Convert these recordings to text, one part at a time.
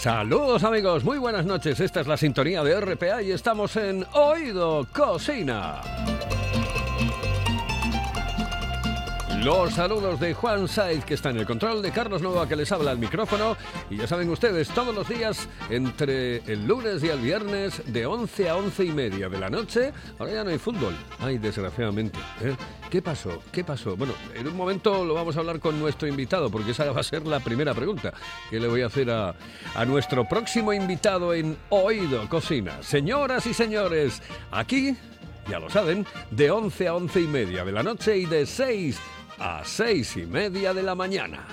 Saludos amigos, muy buenas noches. Esta es la sintonía de RPA y estamos en Oído Cocina. Los saludos de Juan Saiz, que está en el control, de Carlos Nova, que les habla al micrófono. Y ya saben ustedes, todos los días, entre el lunes y el viernes, de 11 a 11 y media de la noche, ahora ya no hay fútbol. Ay, desgraciadamente. ¿eh? ¿Qué pasó? ¿Qué pasó? Bueno, en un momento lo vamos a hablar con nuestro invitado, porque esa va a ser la primera pregunta que le voy a hacer a, a nuestro próximo invitado en Oído Cocina. Señoras y señores, aquí ya lo saben, de 11 a 11 y media de la noche y de 6 a 6 y media de la mañana.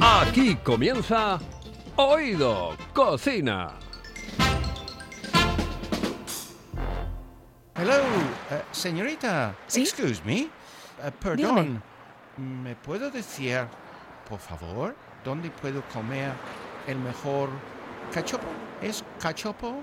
Aquí comienza Oído Cocina. Hello, eh, señorita. ¿Sí? Excuse me. Eh, perdón. ¿Me puedo decir, por favor, dónde puedo comer el mejor cachopo? ¿Es cachopo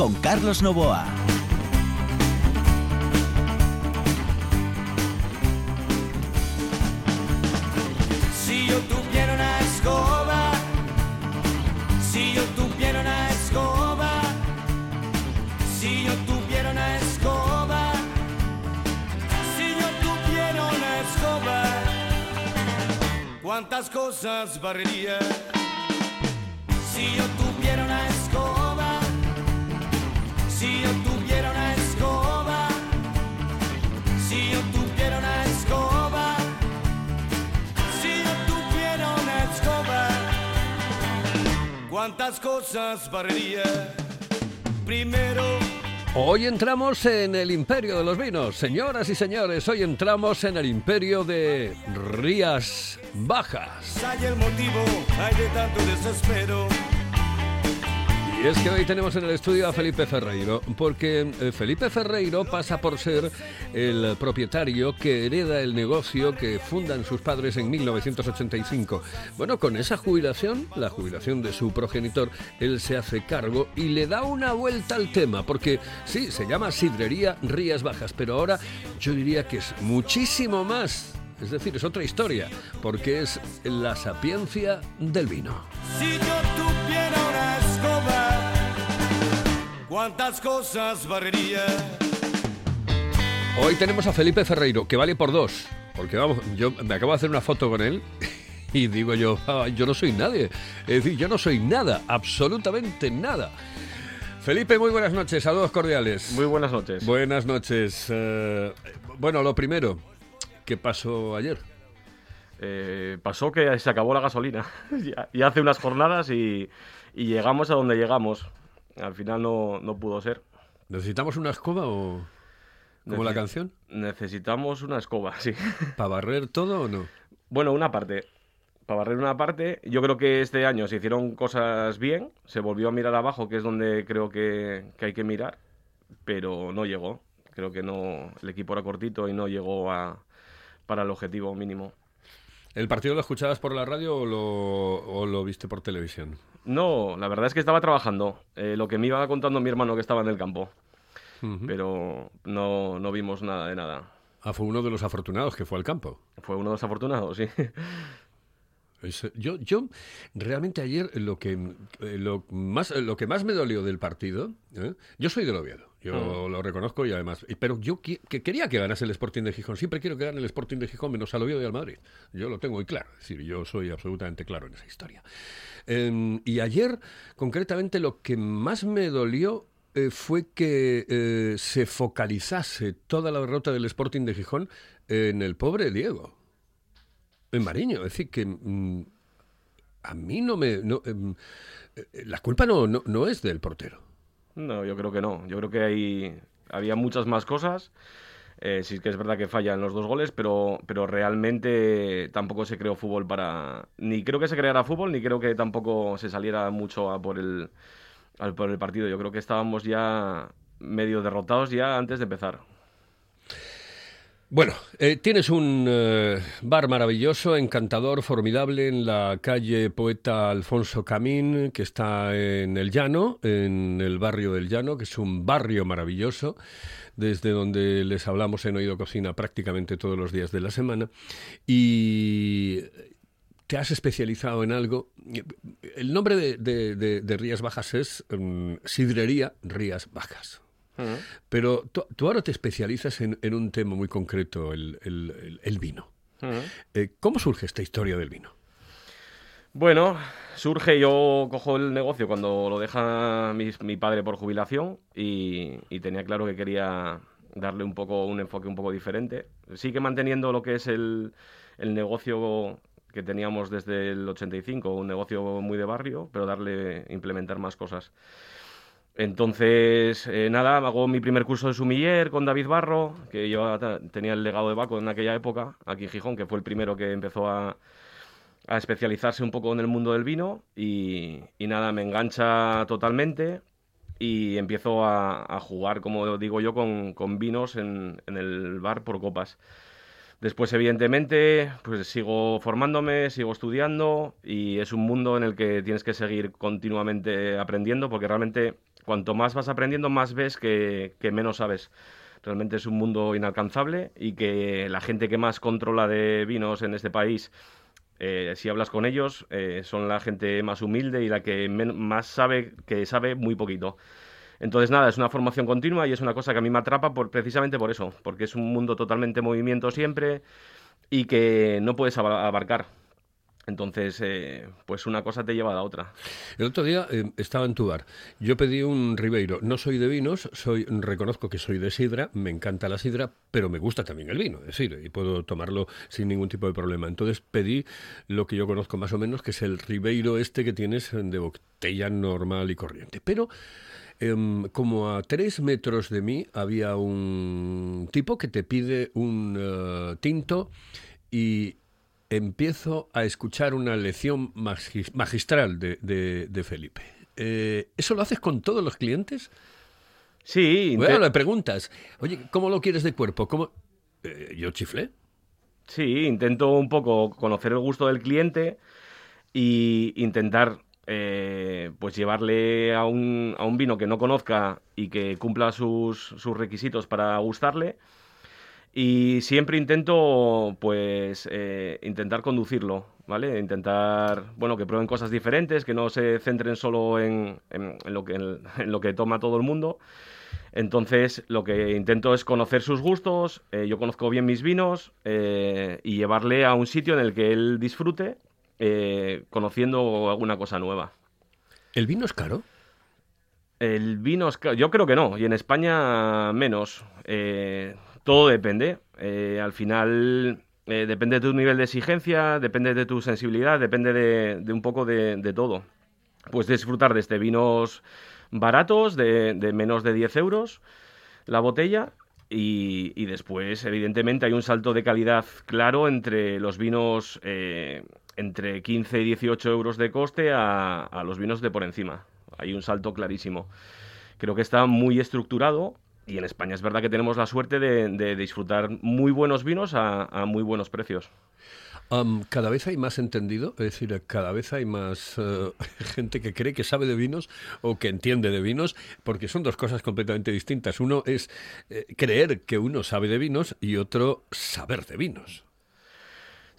con Carlos Novoa. Si yo tuviera una escoba, si yo tuviera una escoba, si yo tuviera una escoba, si yo tuviera una escoba, ¿cuántas cosas barrería? Si yo si yo tuviera una escoba, si yo tuviera una escoba. Si yo tuviera una escoba, ¿cuántas cosas barrería? Primero, Hoy entramos en el imperio de los vinos. Señoras y señores, hoy entramos en el imperio de Rías Bajas. hay el motivo, hay de tanto desespero. Y es que hoy tenemos en el estudio a Felipe Ferreiro, porque eh, Felipe Ferreiro pasa por ser el propietario que hereda el negocio que fundan sus padres en 1985. Bueno, con esa jubilación, la jubilación de su progenitor, él se hace cargo y le da una vuelta al tema, porque sí, se llama Sidrería Rías Bajas, pero ahora yo diría que es muchísimo más. Es decir, es otra historia, porque es la sapiencia del vino. Si yo tuviera una escoba, ¿cuántas cosas barrería? Hoy tenemos a Felipe Ferreiro, que vale por dos. Porque vamos, yo me acabo de hacer una foto con él y digo yo, "Ah, yo no soy nadie. Es decir, yo no soy nada, absolutamente nada. Felipe, muy buenas noches, saludos cordiales. Muy buenas noches. buenas noches. Eh, bueno, lo primero, ¿qué pasó ayer? Eh, pasó que se acabó la gasolina ya hace unas jornadas y, y llegamos a donde llegamos. Al final no, no pudo ser. ¿Necesitamos una escoba o como la canción? Necesitamos una escoba, sí. ¿Para barrer todo o no? bueno, una parte. Para barrer una parte, yo creo que este año se hicieron cosas bien. Se volvió a mirar abajo, que es donde creo que, que hay que mirar. Pero no llegó. Creo que no. El equipo era cortito y no llegó a, para el objetivo mínimo. ¿El partido lo escuchabas por la radio o lo, o lo viste por televisión? No, la verdad es que estaba trabajando. Eh, lo que me iba contando mi hermano que estaba en el campo. Ujú. Pero no, no vimos nada de nada. Ah, fue uno de los afortunados que fue al campo. Fue uno de los afortunados, sí. Es- yo, yo realmente ayer lo que eh, lo más lo que más me dolió del partido, ¿eh? yo soy del Oviedo, yo lo reconozco y además, pero yo que quería que ganase el Sporting de Gijón. Siempre quiero que gane el Sporting de Gijón menos al Oviedo y al Madrid. Yo lo tengo muy claro, es decir, yo soy absolutamente claro en esa historia. Em, y ayer, concretamente, lo que más me dolió eh, fue que eh, se focalizase toda la derrota del Sporting de Gijón en el pobre Diego, en Mariño. Es decir, que mm, a mí no me... no, em, eh, la culpa no, no, no es del portero. No, yo creo que no. Yo creo que hay, había muchas más cosas. Eh, sí que es verdad que fallan los dos goles, pero, pero realmente tampoco se creó fútbol para... Ni creo que se creara fútbol, ni creo que tampoco se saliera mucho a por el, por el partido. Yo creo que estábamos ya medio derrotados ya antes de empezar. Bueno, eh, tienes un eh, bar maravilloso, encantador, formidable en la calle Poeta Alfonso Camín, que está en el Llano, en el barrio del Llano, que es un barrio maravilloso, desde donde les hablamos en Oído Cocina prácticamente todos los días de la semana. Y te has especializado en algo. El nombre de, Rías Bajas es mm, Sidrería Rías Bajas. Pero tú, tú ahora te especializas en, en un tema muy concreto, el, el- el- vino. Eh, ¿Cómo surge esta historia del vino? Bueno, surge, yo cojo el negocio cuando lo deja mi, mi padre por jubilación y, y tenía claro que quería darle un poco un enfoque un poco diferente. Sigue manteniendo lo que es el, el negocio que teníamos desde el 85, un negocio muy de barrio, pero darle, implementar más cosas. Entonces, eh, nada, hago mi primer curso de sumiller con David Barro, que yo tenía el legado de Baco en aquella época, aquí en Gijón, que fue el primero que empezó a, especializarse un poco en el mundo del vino y, nada, me engancha totalmente y empiezo a, jugar, como digo yo, con, con vinos en, en el bar por copas. Después, evidentemente, pues sigo formándome, sigo estudiando y es un mundo en el que tienes que seguir continuamente aprendiendo porque realmente cuanto más vas aprendiendo, más ves que, que menos sabes. Realmente es un mundo inalcanzable y que la gente que más controla de vinos en este país, eh, si hablas con ellos, eh, son la gente más humilde y la que más sabe, que sabe muy poquito. Entonces, nada, es una formación continua y es una cosa que a mí me atrapa por, precisamente por eso, porque es un mundo totalmente en movimiento siempre y que no puedes aba- abarcar. Entonces, eh, pues una cosa te lleva a la otra. El otro día eh, estaba en tu bar. Yo pedí un Ribeiro. No soy de vinos, soy reconozco que soy de sidra, me encanta la sidra, pero me gusta también el vino, es decir, y puedo tomarlo sin ningún tipo de problema. Entonces pedí lo que yo conozco más o menos, que es el Ribeiro este que tienes de botella normal y corriente. Pero em, como a tres metros de mí había un tipo que te pide un eh, tinto y empiezo a escuchar una lección magis- magistral de, de- de Felipe. Eh, ¿Eso lo haces con todos los clientes? Sí, Bueno, le preguntas, oye, ¿cómo lo quieres de cuerpo? ¿Cómo? Eh, yo chiflé. sí, intento un poco conocer el gusto del cliente y intentar eh, pues llevarle a un, a un vino que no conozca y que cumpla sus, sus requisitos para gustarle. Y siempre intento, pues, eh, intentar conducirlo, ¿vale? Intentar, bueno, que prueben cosas diferentes, que no se centren solo en, en- en lo, que, en, lo que toma todo el mundo. Entonces, lo que intento es conocer sus gustos, eh, yo conozco bien mis vinos eh, y llevarle a un sitio en el que él disfrute, eh, conociendo alguna cosa nueva. ¿El vino es caro? El vino, es ca- yo creo que no, y en España menos. Todo depende. Eh, al final eh, depende de tu nivel de exigencia, depende de tu sensibilidad, depende de, un poco de, todo. Puedes disfrutar desde vinos baratos, de, menos de 10 euros la botella, y, y después, evidentemente, hay un salto de calidad claro entre los vinos eh, entre 15 y 18 euros de coste a, a los vinos de por encima. Hay un salto clarísimo. Creo que está muy estructurado y en España es verdad que tenemos la suerte de, disfrutar muy buenos vinos a, muy buenos precios. Cada vez hay más entendido, es decir, cada vez hay más eh, gente que cree que sabe de vinos o que entiende de vinos, porque son dos cosas completamente distintas. Uno es eh, creer que uno sabe de vinos y otro saber de vinos.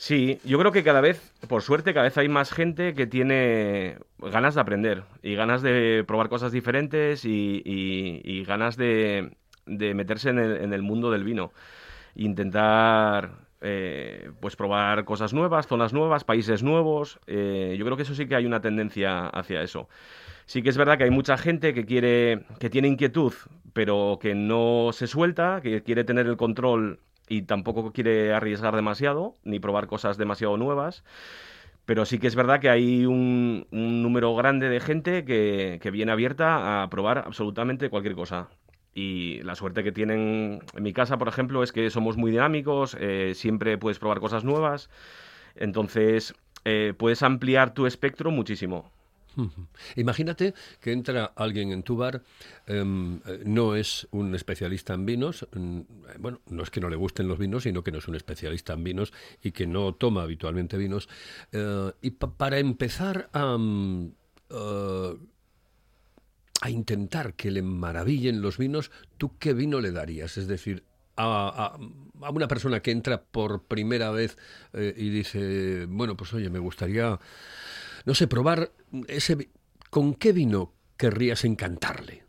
Sí, yo creo que cada vez, por suerte, cada vez hay más gente que tiene ganas de aprender y ganas de probar cosas diferentes y, y- y ganas de, meterse en el, en el mundo del vino. Intentar, eh, pues, probar cosas nuevas, zonas nuevas, países nuevos. Eh, yo creo que eso sí que hay una tendencia hacia eso. Sí que es verdad que hay mucha gente que quiere, que tiene inquietud, pero que no se suelta, que quiere tener el control y tampoco quiere arriesgar demasiado, ni probar cosas demasiado nuevas. Pero sí que es verdad que hay un, número grande de gente que, que viene abierta a probar absolutamente cualquier cosa. Y la suerte que tienen en mi casa, por ejemplo, es que somos muy dinámicos, eh, siempre puedes probar cosas nuevas. Entonces, eh, puedes ampliar tu espectro muchísimo. Imagínate que entra alguien en tu bar, em, eh, no es un especialista en vinos, mm, eh, bueno, no es que no le gusten los vinos, sino que no es un especialista en vinos y que no toma habitualmente vinos. eh, y pa- para empezar a, mm, a intentar que le maravillen los vinos, ¿tú qué vino le darías? Es decir, a, una persona que entra por primera vez y dice, bueno, pues oye, me gustaría no sé, probar ese... ¿Con qué vino querrías encantarle?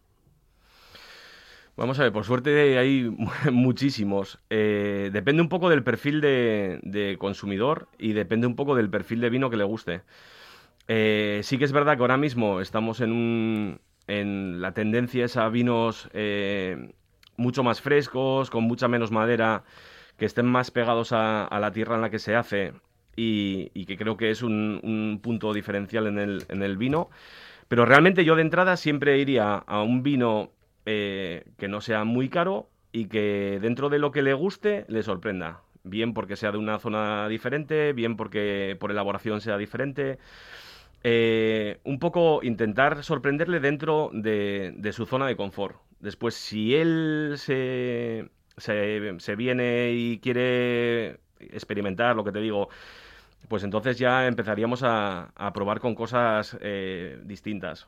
Vamos a ver, por suerte hay muchísimos. Eh, depende un poco del perfil de, consumidor y depende un poco del perfil de vino que le guste. Eh, sí que es verdad que ahora mismo estamos en, un, en la tendencia es a vinos eh, mucho más frescos, con mucha menos madera, que estén más pegados a la tierra en la que se hace y, y que creo que es un, un punto diferencial en el, en el vino. Pero realmente yo de entrada siempre iría a un vino eh, que no sea muy caro y que dentro de lo que le guste le sorprenda. Bien porque sea de una zona diferente, bien porque por elaboración sea diferente. Eh, un poco intentar sorprenderle dentro de, de su zona de confort. Después, si él se, se, se viene y quiere experimentar, lo que te digo, pues entonces ya empezaríamos a, a probar con cosas eh, distintas.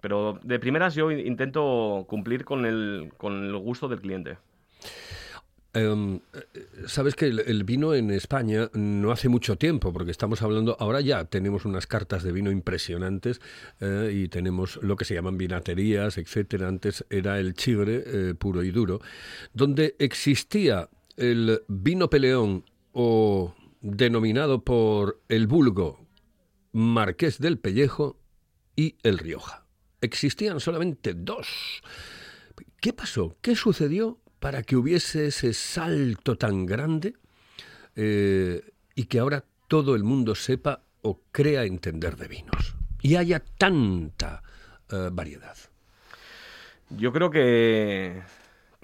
Pero de primeras yo in- intento cumplir con el, con el gusto del cliente. Em, eh, Sabes que el, vino en España no hace mucho tiempo, porque estamos hablando, ahora ya tenemos unas cartas de vino impresionantes eh, y tenemos lo que se llaman vinaterías, etcétera. Antes era el chigre puro y duro, donde existía el vino peleón o denominado por el vulgo Marqués del Pellejo y el Rioja. Existían solamente dos. ¿Qué pasó? ¿Qué sucedió para que hubiese ese salto tan grande eh, y que ahora todo el mundo sepa o crea entender de vinos? Y haya tanta eh, variedad. Yo creo que,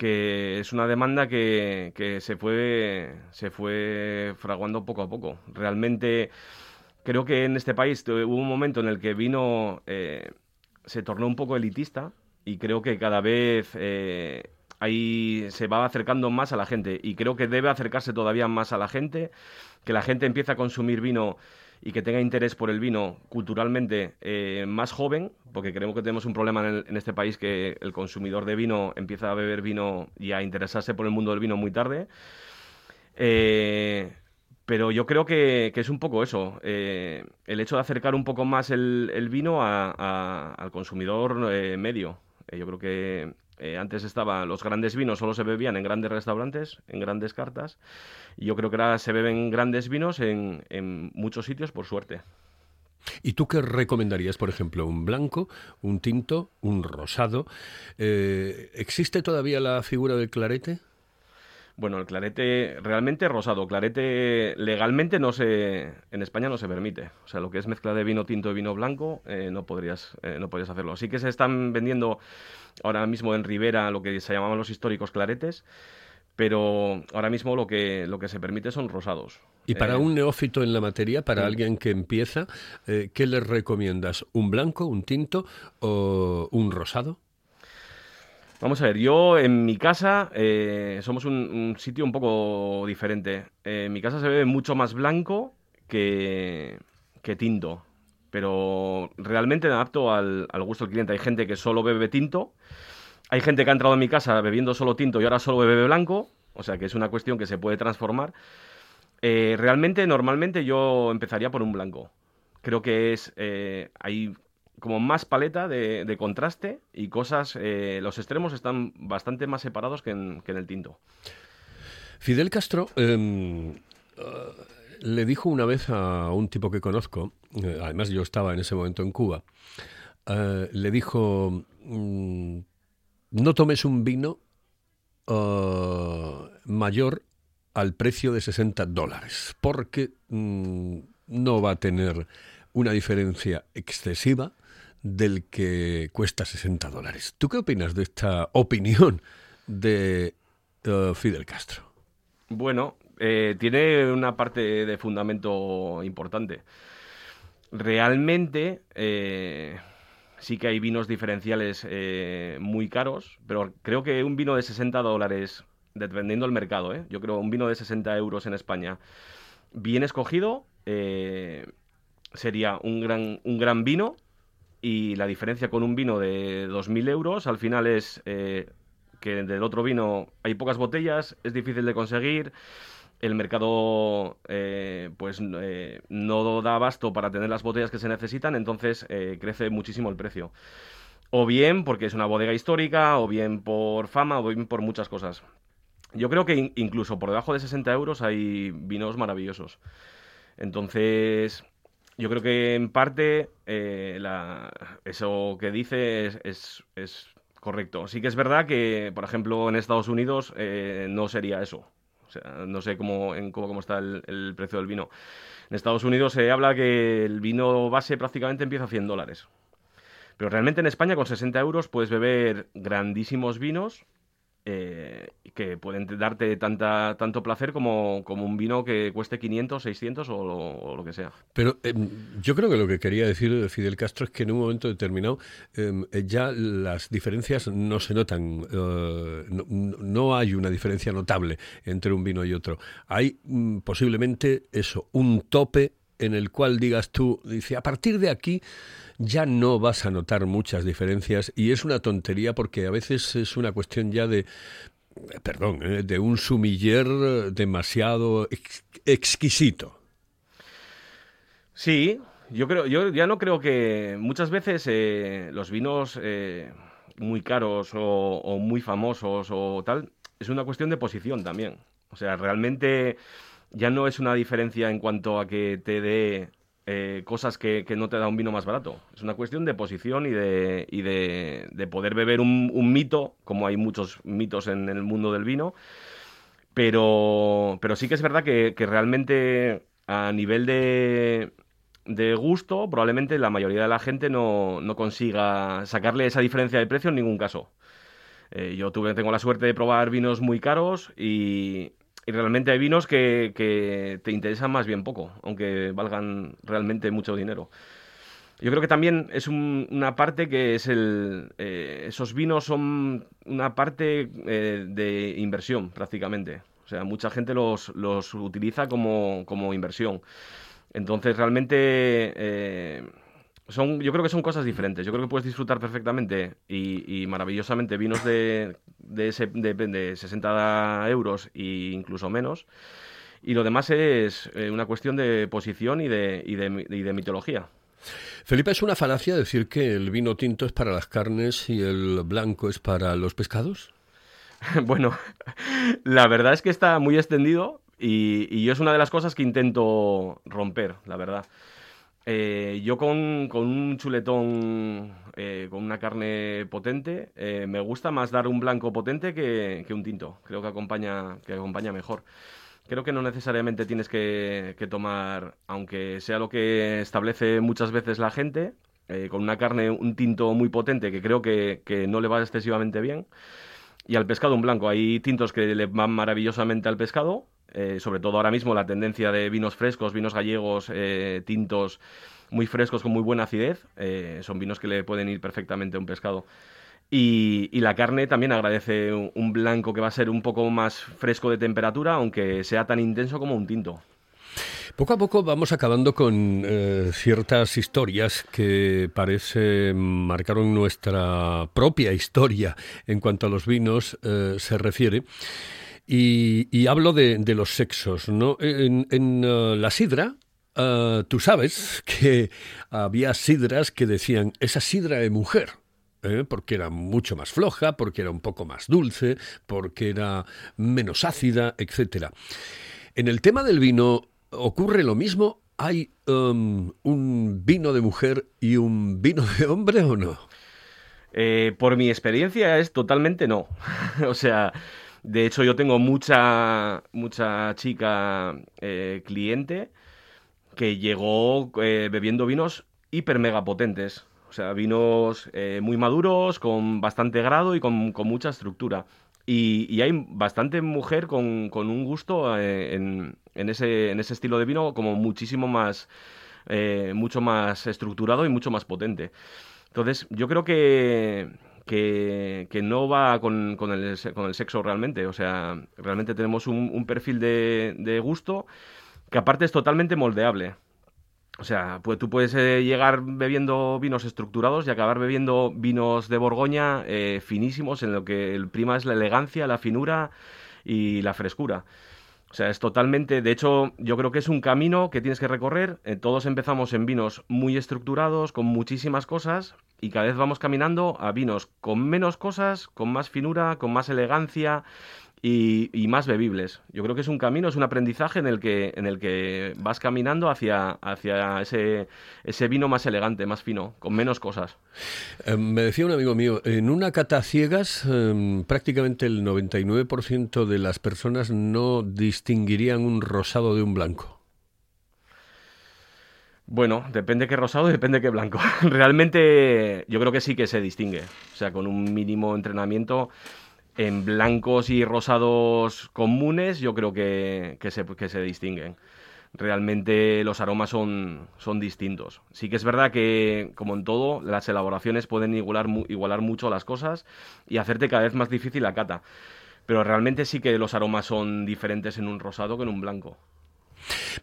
que es una demanda que, que se, fue, se fue fraguando poco a poco. Realmente creo que en este país hubo un momento en el que vino, eh, se tornó un poco elitista y creo que cada vez eh, ahí se va acercando más a la gente y creo que debe acercarse todavía más a la gente, que la gente empiece a consumir vino y que tenga interés por el vino culturalmente eh, más joven, porque creemos que tenemos un problema en, este país que el consumidor de vino empieza a beber vino y a interesarse por el mundo del vino muy tarde. Eh, pero yo creo que, es un poco eso, eh, el hecho de acercar un poco más el, vino al consumidor medio. Yo creo que eh, antes estaba, los grandes vinos solo se bebían en grandes restaurantes, en grandes cartas, y yo creo que ahora se beben grandes vinos en, en muchos sitios por suerte. ¿Y tú qué recomendarías, por ejemplo, un blanco, un tinto, un rosado? Eh, ¿Existe todavía la figura del clarete? Bueno, el clarete realmente rosado. Clarete legalmente no se, en España no se permite. O sea, lo que es mezcla de vino tinto y vino blanco eh, no podrías, eh, no podrías hacerlo. Sí que se están vendiendo ahora mismo en Ribera lo que se llamaban los históricos claretes, pero ahora mismo lo que lo que se permite son rosados. Y para Eh, un neófito en la materia, para alguien que empieza, eh, ¿qué le recomiendas? ¿Un blanco, un tinto o un rosado? Vamos a ver, yo en mi casa eh, somos un, sitio un poco diferente. Eh, en mi casa se bebe mucho más blanco que, que tinto, pero realmente adapto al, al gusto del cliente. Hay gente que solo bebe tinto, hay gente que ha entrado en mi casa bebiendo solo tinto y ahora solo bebe blanco, o sea que es una cuestión que se puede transformar. Eh, realmente, normalmente yo empezaría por un blanco. Creo que es. hay como más paleta de, contraste y cosas. eh, los extremos están bastante más separados que en, el tinto. Fidel Castro em, eh, le dijo una vez a un tipo que conozco, eh, además yo estaba en ese momento en Cuba, le dijo, mm, no tomes un vino mayor al precio de 60 dólares, porque mm, no va a tener una diferencia excesiva del que cuesta 60 dólares. ¿Tú qué opinas de esta opinión de eh, Fidel Castro? Bueno, eh, tiene una parte de fundamento importante. Realmente eh, sí que hay vinos diferenciales muy caros, pero creo que un vino de 60 dólares, dependiendo del mercado, yo creo un vino de 60 euros en España, bien escogido, sería un gran, un gran vino y la diferencia con un vino de 2.000 euros al final es eh, que del otro vino hay pocas botellas, es difícil de conseguir, el mercado eh, pues eh, no da abasto para tener las botellas que se necesitan, entonces crece muchísimo el precio. O bien porque es una bodega histórica, o bien por fama, o bien por muchas cosas. Yo creo que in- incluso por debajo de 60 euros hay vinos maravillosos. Entonces, yo creo que en parte eh, eso que dice es, correcto. Sí que es verdad que, por ejemplo, en Estados Unidos eh, no sería eso. O sea, no sé cómo está el, el precio del vino. En Estados Unidos se habla que el vino base prácticamente empieza a 100 dólares. Pero realmente en España con 60 euros puedes beber grandísimos vinos eh, que pueden darte tanta, tanto placer como, como un vino que cueste 500, 600 o lo, que sea. Pero em, yo creo que lo que quería decir Fidel Castro es que en un momento determinado em, ya las diferencias no se notan, eh, no, no hay una diferencia notable entre un vino y otro. Hay mm, posiblemente eso, un tope en el cual digas tú, dice, a partir de aquí ya no vas a notar muchas diferencias y es una tontería porque a veces es una cuestión ya de, perdón, eh, de un sumiller demasiado ex- exquisito. Sí, yo creo, yo ya no creo que muchas veces eh, los vinos eh, muy caros o, o muy famosos o tal, es una cuestión de posición también. O sea, realmente ya no es una diferencia en cuanto a que te dé eh, cosas que, que no te da un vino más barato. Es una cuestión de posición y de, y de, de poder beber un, mito, como hay muchos mitos en el mundo del vino. Pero, pero sí que es verdad que, que realmente a nivel de, de gusto, probablemente la mayoría de la gente no, no consiga sacarle esa diferencia de precio en ningún caso. Eh, yo tuve, tengo la suerte de probar vinos muy caros y, y realmente hay vinos que, que te interesan más bien poco, aunque valgan realmente mucho dinero. Yo creo que también es un- una parte que es el... eh, esos vinos son una parte eh, de inversión prácticamente. O sea, mucha gente los, los utiliza como, como inversión. Entonces, realmente eh, son, yo creo que son cosas diferentes. Yo creo que puedes disfrutar perfectamente y, y maravillosamente vinos de, de, ese, de, de 60 euros e incluso menos. Y lo demás es eh, una cuestión de posición y de, y de, y de mitología. Felipe, ¿es una falacia decir que el vino tinto es para las carnes y el blanco es para los pescados? Bueno, la verdad es que está muy extendido y, y yo es una de las cosas que intento romper, la verdad. Eh, yo con, con un chuletón, eh, con una carne potente, eh, me gusta más dar un blanco potente que, que un tinto. Creo que acompaña, que acompaña mejor. Creo que no necesariamente tienes que, que tomar, aunque sea lo que establece muchas veces la gente, con una carne, un tinto muy potente que creo que, que no le va excesivamente bien. Y al pescado un blanco. Hay tintos que le van maravillosamente al pescado, eh, sobre todo ahora mismo la tendencia de vinos frescos, vinos gallegos, eh, tintos muy frescos con muy buena acidez, eh, son vinos que le pueden ir perfectamente a un pescado. Y, la carne también agradece un, blanco que va a ser un poco más fresco de temperatura, aunque sea tan intenso como un tinto. Poco a poco vamos acabando con ciertas historias que parece marcaron nuestra propia historia en cuanto a los vinos se refiere. Y, y hablo de, los sexos, ¿no? En, uh, la sidra, uh, tú sabes que había sidras que decían, esa sidra de mujer. ¿eh? porque era mucho más floja, porque era un poco más dulce, porque era menos ácida, etcétera. En el tema del vino ocurre lo mismo. ¿Hay um, un vino de mujer y un vino de hombre o no? Eh, por mi experiencia es totalmente no. o sea, de hecho yo tengo mucha, mucha chica eh, cliente que llegó eh, bebiendo vinos hiper mega potentes. O sea, vinos eh, muy maduros, con bastante grado y con, con mucha estructura. Y, hay bastante mujer con, con un gusto en, en, ese, en ese estilo de vino como muchísimo más, mucho más estructurado y mucho más potente. Entonces, yo creo que, que, no va con, con, el, con, el, sexo realmente. O sea, realmente tenemos un, perfil de, de gusto que aparte es totalmente moldeable. O sea, pues tú puedes eh, llegar bebiendo vinos estructurados y acabar bebiendo vinos de Borgoña eh, finísimos, en lo que el prima es la elegancia, la finura y la frescura. O sea, es totalmente, de hecho, yo creo que es un camino que tienes que recorrer. Eh, todos empezamos en vinos muy estructurados, con muchísimas cosas, y cada vez vamos caminando a vinos con menos cosas, con más finura, con más elegancia, y, y, más bebibles. Yo creo que es un camino, es un aprendizaje en el que, en el que vas caminando hacia, hacia ese, ese vino más elegante, más fino, con menos cosas. Eh, me decía un amigo mío, en una cata ciegas eh, prácticamente el 99% de las personas no distinguirían un rosado de un blanco. Bueno, depende qué rosado y depende qué blanco. Realmente yo creo que sí que se distingue. O sea, con un mínimo entrenamiento en blancos y rosados comunes yo creo que, que, se, que se distinguen. Realmente los aromas son, son distintos. Sí que es verdad que, como en todo, las elaboraciones pueden igualar, igualar mucho las cosas y hacerte cada vez más difícil la cata. Pero realmente sí que los aromas son diferentes en un rosado que en un blanco.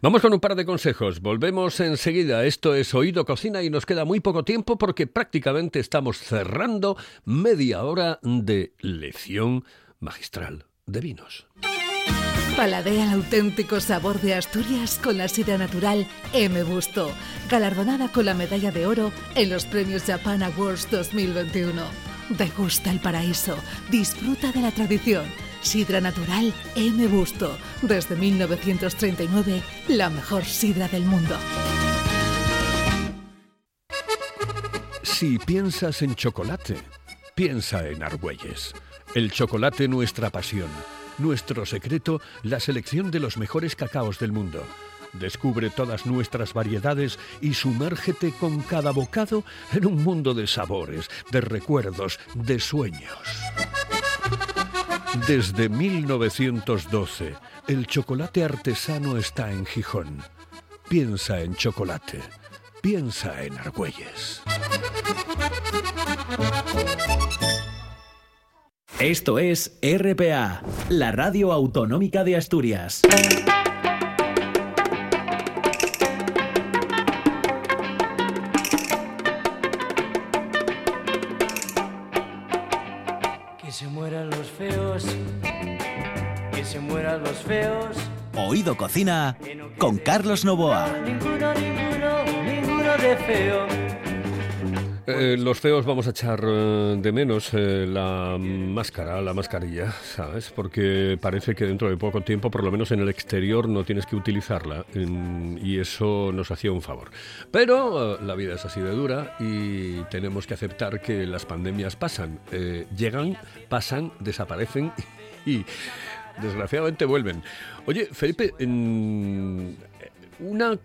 Vamos con un par de consejos. Volvemos enseguida. Esto es Oído Cocina y nos queda muy poco tiempo porque prácticamente estamos cerrando media hora de lección magistral de vinos. Paladea el auténtico sabor de Asturias con la sidra natural M. Busto, galardonada con la medalla de oro en los premios Japan Awards 2021. Degusta el paraíso, disfruta de la tradición. Sidra natural M. Busto. Desde 1939, la mejor sidra del mundo. Si piensas en chocolate, piensa en Argüelles. El chocolate nuestra pasión. Nuestro secreto, la selección de los mejores cacaos del mundo. Descubre todas nuestras variedades y sumérgete con cada bocado en un mundo de sabores, de recuerdos, de sueños. Desde 1912, el chocolate artesano está en Gijón. Piensa en chocolate. Piensa en Argüelles. Esto es RPA, la radio autonómica de Asturias. Mueran los feos, que se mueran los feos. Oído Cocina con Carlos Novoa. Ninguno, ninguno, ninguno de feo. Eh, los feos vamos a echar eh, de menos eh, la máscara, la mascarilla, ¿sabes? Porque parece que dentro de poco tiempo, por lo menos en el exterior, no tienes que utilizarla en, y eso nos hacía un favor. Pero la vida es así de dura y tenemos que aceptar que las pandemias pasan, llegan, pasan, desaparecen y desgraciadamente vuelven. Oye, Felipe, en una,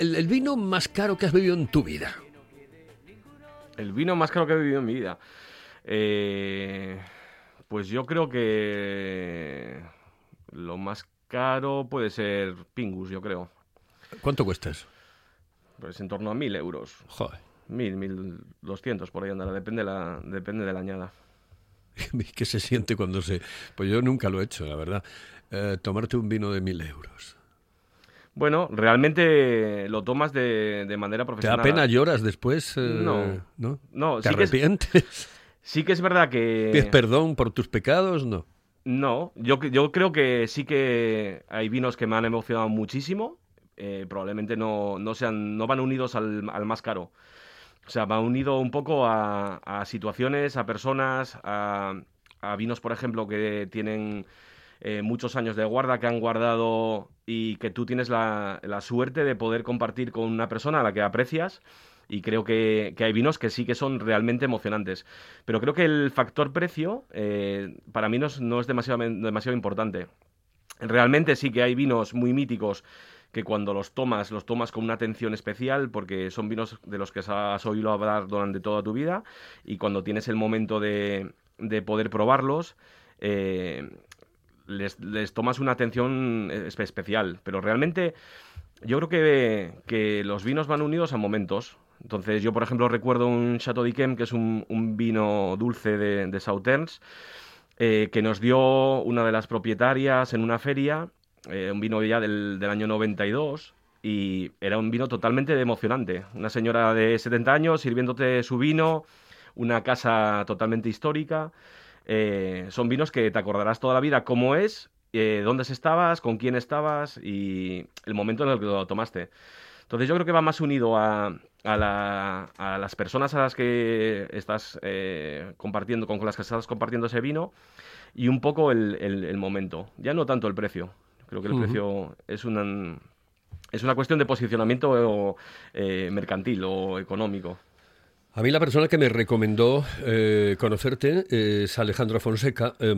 el vino más caro que has bebido en tu vida. El vino más caro que he bebido en mi vida. Eh, pues yo creo que lo más caro puede ser Pingus, yo creo. ¿Cuánto cuesta eso? Pues en torno a mil euros. Joder. Mil, mil doscientos por ahí andará. Depende, la, depende de la añada. ¿Qué se siente cuando se...? Pues yo nunca lo he hecho, la verdad. Eh, tomarte un vino de mil euros. Bueno, realmente lo tomas de, de manera ¿Te profesional. da pena, lloras después? eh, No. ¿no? No, ¿Te sí que es- arrepientes? Sí que es verdad que... ¿Pides perdón por tus pecados? No. No, yo, yo creo que sí que hay vinos que me han emocionado muchísimo. Eh, probablemente no, no, sean, no van unidos al, al más caro. O sea, va unido un poco a, a situaciones, a personas, a, a vinos, por ejemplo, que tienen eh, muchos años de guarda, que han guardado y que tú tienes la, la suerte de poder compartir con una persona a la que aprecias y creo que, hay vinos que sí que son realmente emocionantes. Pero creo que el factor precio eh, para mí no es, no es demasiado, demasiado importante. Realmente sí que hay vinos muy míticos que cuando los tomas, los tomas con una atención especial porque son vinos de los que has oído hablar durante toda tu vida y cuando tienes el momento de, de poder probarlos, eh, les, tomas una atención especial. Pero realmente yo creo que, que los vinos van unidos a momentos. Entonces, yo, por ejemplo, recuerdo un Chateau d'Yquem, que es un, vino dulce de, de Sauternes, eh, que nos dio una de las propietarias en una feria, eh, un vino ya del, del, año 92, y era un vino totalmente emocionante. Una señora de 70 años sirviéndote su vino, una casa totalmente histórica. Eh, son vinos que te acordarás toda la vida cómo es, eh, dónde estabas, con quién estabas y el momento en el que lo tomaste. Entonces yo creo que va más unido a, a, la, a las personas a las que estás eh, compartiendo, con las que estás compartiendo ese vino y un poco el, el, el momento. Ya no tanto el precio. Creo que el uh -huh. precio es una, es una cuestión de posicionamiento eh, mercantil o económico. A mí la persona que me recomendó eh, conocerte es Alejandro Fonseca, eh,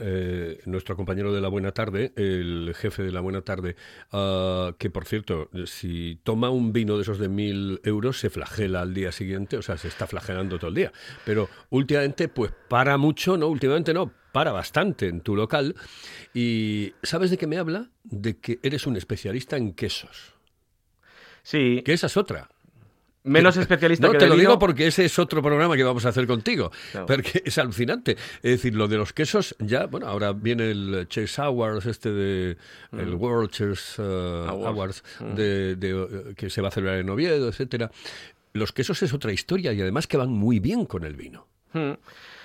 eh, nuestro compañero de la Buena Tarde, el jefe de la Buena Tarde, uh, que por cierto, si toma un vino de esos de mil euros, se flagela al día siguiente, o sea, se está flagelando todo el día. Pero últimamente, pues para mucho, no, últimamente no, para bastante en tu local. ¿Y sabes de qué me habla? De que eres un especialista en quesos. Sí. Que esa es otra. Menos especialista no, que te lo digo porque ese es otro programa que vamos a hacer contigo. Claro. Porque es alucinante. Es decir, lo de los quesos, ya, bueno, ahora viene el Chase Awards, este de mm. el World Chase uh, Awards, Awards mm. de, de, que se va a celebrar en Oviedo, etcétera. Los quesos es otra historia y además que van muy bien con el vino. Mm.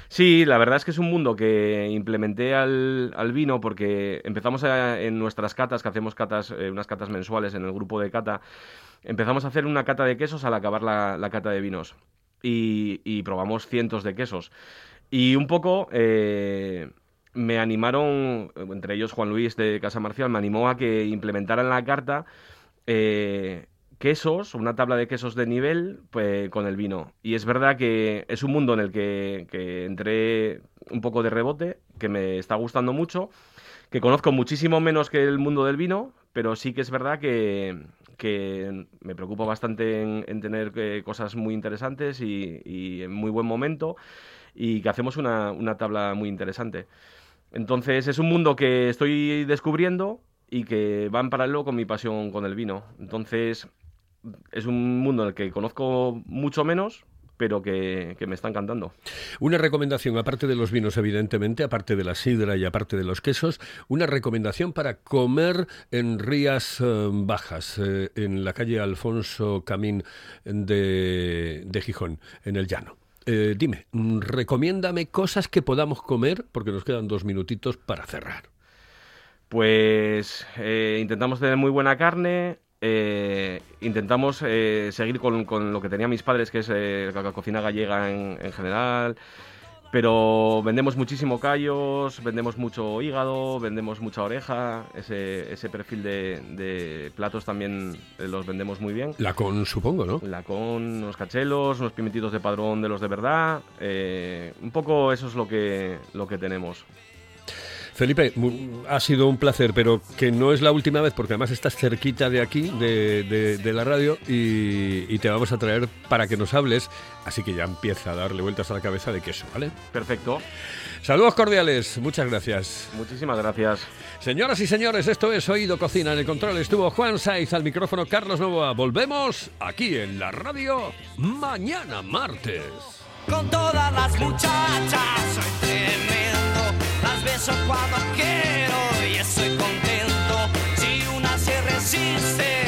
Sí, la verdad es que es un mundo que implementé al, al vino porque empezamos a, en nuestras catas, que hacemos catas, eh, unas catas mensuales en el grupo de cata, empezamos a hacer una cata de quesos al acabar la, la cata de vinos. Y, probamos cientos de quesos. Y un poco eh, me animaron, entre ellos Juan Luis de Casa Marcial, me animó a que implementara en la carta eh, quesos, una tabla de quesos de nivel pues, con el vino. Y es verdad que es un mundo en el que, entré un poco de rebote, que me está gustando mucho, que conozco muchísimo menos que el mundo del vino, pero sí que es verdad que, me preocupo bastante en, en tener eh, cosas muy interesantes y, y, en muy buen momento y que hacemos una, una tabla muy interesante. Entonces es un mundo que estoy descubriendo y que va en paralelo con mi pasión con el vino. Entonces es un mundo en el que conozco mucho menos, pero que, que, me está encantando. Una recomendación, aparte de los vinos, evidentemente, aparte de la sidra y aparte de los quesos, una recomendación para comer en Rías eh, Bajas, eh, en la calle Alfonso Camín de, de Gijón, en el llano. Eh, dime, recomiéndame cosas que podamos comer, porque nos quedan dos minutitos para cerrar. Pues intentamos tener muy buena carne, eh, intentamos eh, seguir con, con, lo que tenían mis padres, que es eh, la cocina gallega en, en, general. Pero vendemos muchísimo callos, vendemos mucho hígado, vendemos mucha oreja. Ese, ese perfil de, de, platos también los vendemos muy bien. La con, supongo, ¿no? La con, unos cachelos, unos pimentitos de padrón de los de verdad. Un poco eso es lo que, lo que tenemos. Felipe, ha sido un placer, pero que no es la última vez, porque además estás cerquita de aquí, de, de, de la radio, y, y, te vamos a traer para que nos hables. Así que ya empieza a darle vueltas a la cabeza de queso, ¿vale? Perfecto. Saludos cordiales, muchas gracias. Muchísimas gracias. Señoras y señores, esto es Oído Cocina. En el control estuvo Juan Saiz, al micrófono Carlos Novoa. Volvemos aquí en la radio mañana martes. Con todas las muchachas soy tremendo, beso cuando quiero y estoy contento si una se resiste.